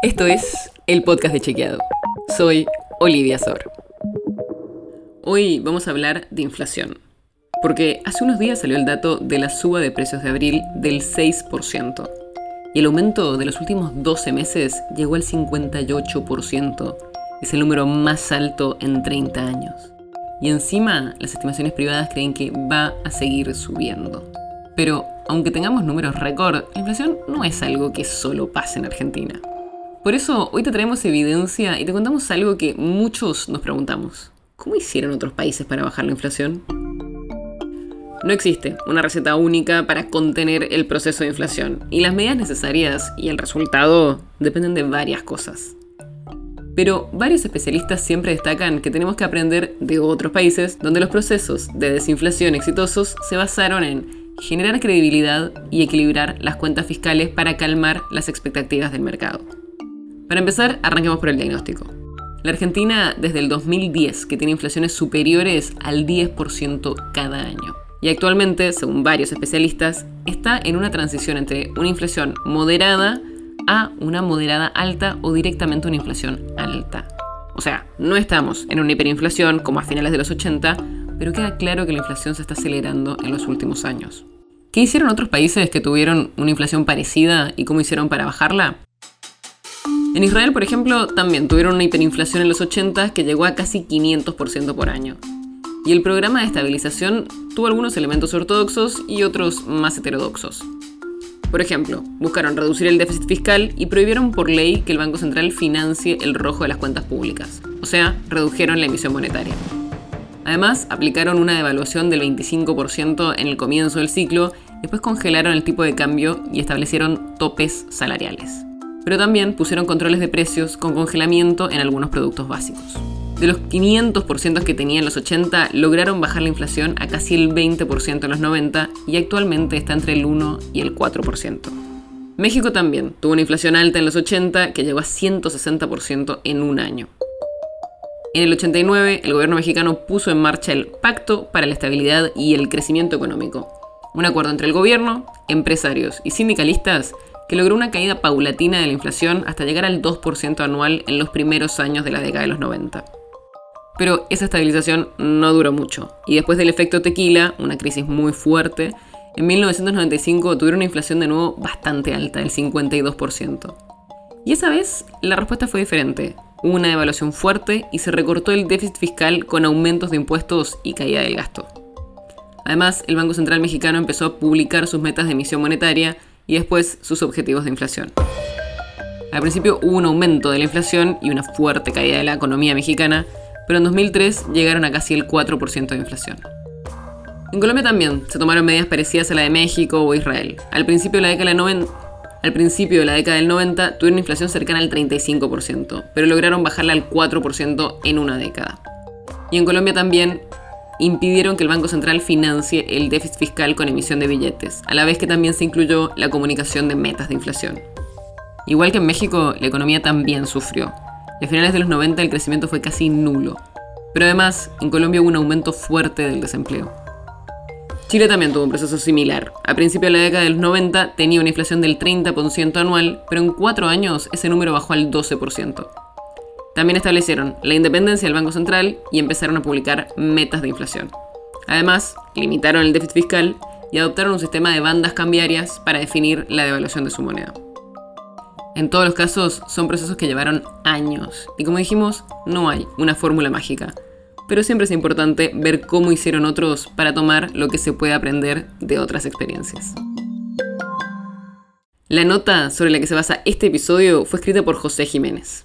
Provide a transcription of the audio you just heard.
Esto es el podcast de Chequeado. Soy Olivia Sor. Hoy vamos a hablar de inflación. Porque hace unos días salió el dato de la suba de precios de abril del 6%. Y el aumento de los últimos 12 meses llegó al 58%. Es el número más alto en 30 años. Y encima, las estimaciones privadas creen que va a seguir subiendo. Pero, aunque tengamos números récord, la inflación no es algo que solo pase en Argentina. Por eso, hoy te traemos evidencia y te contamos algo que muchos nos preguntamos. ¿Cómo hicieron otros países para bajar la inflación? No existe una receta única para contener el proceso de inflación, y las medidas necesarias y el resultado dependen de varias cosas. Pero varios especialistas siempre destacan que tenemos que aprender de otros países donde los procesos de desinflación exitosos se basaron en generar credibilidad y equilibrar las cuentas fiscales para calmar las expectativas del mercado. Para empezar, arranquemos por el diagnóstico. La Argentina desde el 2010 que tiene inflaciones superiores al 10% cada año. Y actualmente, según varios especialistas, está en una transición entre una inflación moderada a una moderada alta o directamente una inflación alta. O sea, no estamos en una hiperinflación como a finales de los 80, pero queda claro que la inflación se está acelerando en los últimos años. ¿Qué hicieron otros países que tuvieron una inflación parecida y cómo hicieron para bajarla? En Israel, por ejemplo, también tuvieron una hiperinflación en los 80 que llegó a casi 500% por año. Y el programa de estabilización tuvo algunos elementos ortodoxos y otros más heterodoxos. Por ejemplo, buscaron reducir el déficit fiscal y prohibieron por ley que el Banco Central financie el rojo de las cuentas públicas, o sea, redujeron la emisión monetaria. Además, aplicaron una devaluación del 25% en el comienzo del ciclo, después congelaron el tipo de cambio y establecieron topes salariales. Pero también pusieron controles de precios con congelamiento en algunos productos básicos. De los 500% que tenía en los 80, lograron bajar la inflación a casi el 20% en los 90 y actualmente está entre el 1 y el 4%. México también tuvo una inflación alta en los 80 que llegó a 160% en un año. En el 89, el gobierno mexicano puso en marcha el Pacto para la Estabilidad y el Crecimiento Económico, un acuerdo entre el gobierno, empresarios y sindicalistas que logró una caída paulatina de la inflación hasta llegar al 2% anual en los primeros años de la década de los 90. Pero esa estabilización no duró mucho, y después del efecto tequila, una crisis muy fuerte, en 1995 tuvieron una inflación de nuevo bastante alta, del 52%. Y esa vez la respuesta fue diferente. Hubo una devaluación fuerte y se recortó el déficit fiscal con aumentos de impuestos y caída del gasto. Además, el Banco Central mexicano empezó a publicar sus metas de emisión monetaria y después sus objetivos de inflación. Al principio hubo un aumento de la inflación y una fuerte caída de la economía mexicana, pero en 2003 llegaron a casi el 4% de inflación. En Colombia también se tomaron medidas parecidas a la de México o Israel. Al principio de la década del 90, al principio de la década del 90 tuvieron una inflación cercana al 35%, pero lograron bajarla al 4% en una década. Y en Colombia también impidieron que el Banco Central financie el déficit fiscal con emisión de billetes, a la vez que también se incluyó la comunicación de metas de inflación. Igual que en México, la economía también sufrió, a finales de los 90 el crecimiento fue casi nulo. Pero además, en Colombia hubo un aumento fuerte del desempleo. Chile también tuvo un proceso similar. A principios de la década de los 90 tenía una inflación del 30% anual, pero en cuatro años ese número bajó al 12%. También establecieron la independencia del Banco Central y empezaron a publicar metas de inflación. Además, limitaron el déficit fiscal y adoptaron un sistema de bandas cambiarias para definir la devaluación de su moneda. En todos los casos son procesos que llevaron años y como dijimos, no hay una fórmula mágica. Pero siempre es importante ver cómo hicieron otros para tomar lo que se puede aprender de otras experiencias. La nota sobre la que se basa este episodio fue escrita por José Jiménez.